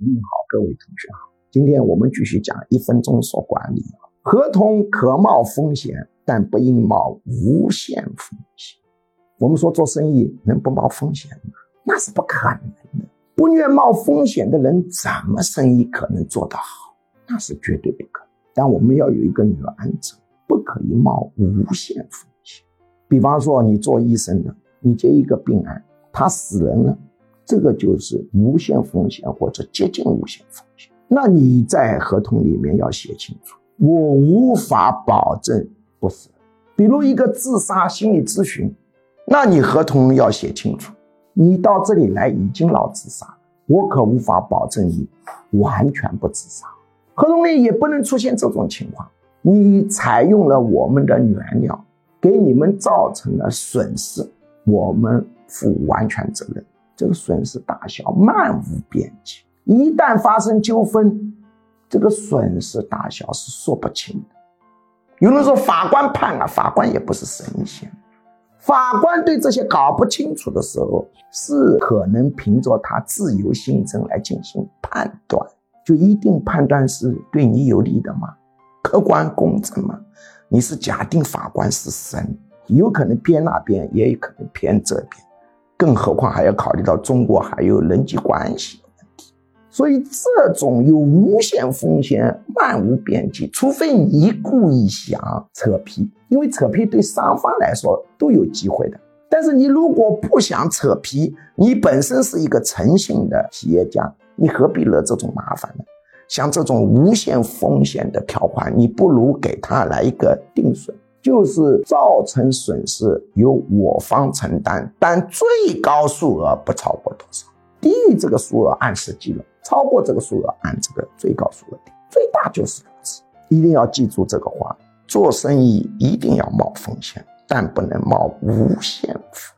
你好，各位同学好。今天我们继续讲一分钟说管理。合同可冒风险，但不应冒无限风险。我们说做生意能不冒风险吗？那是不可能的。不愿冒风险的人，怎么生意可能做得好？那是绝对不可能。但我们要有一个原则，不可以冒无限风险。比方说，你做医生的，你接一个病案，他死人了。这个就是无限风险或者接近无限风险。那你在合同里面要写清楚，我无法保证不死。比如一个自杀心理咨询，那你合同要写清楚，你到这里来已经老自杀，我可无法保证你完全不自杀。合同里也不能出现这种情况，你采用了我们的原料，给你们造成了损失，我们负完全责任。这个损失大小漫无边际，一旦发生纠纷，这个损失大小是说不清的。有人说法官判啊，法官也不是神仙，法官对这些搞不清楚的时候，是可能凭着他自由心证来进行判断，就一定判断是对你有利的吗？客观公正吗？你是假定法官是神，有可能偏那边，也有可能偏这边。更何况还要考虑到中国还有人际关系的问题，所以这种有无限风险、漫无边际，除非你故意想扯皮，因为扯皮对双方来说都有机会的。但是你如果不想扯皮，你本身是一个诚信的企业家，你何必惹这种麻烦呢？像这种无限风险的条款，你不如给他来一个定损。就是造成损失由我方承担，但最高数额不超过多少？低于这个数额按实际了，超过这个数额按这个最高数额定。最大就是如此，一定要记住这个话：做生意一定要冒风险，但不能冒无限风。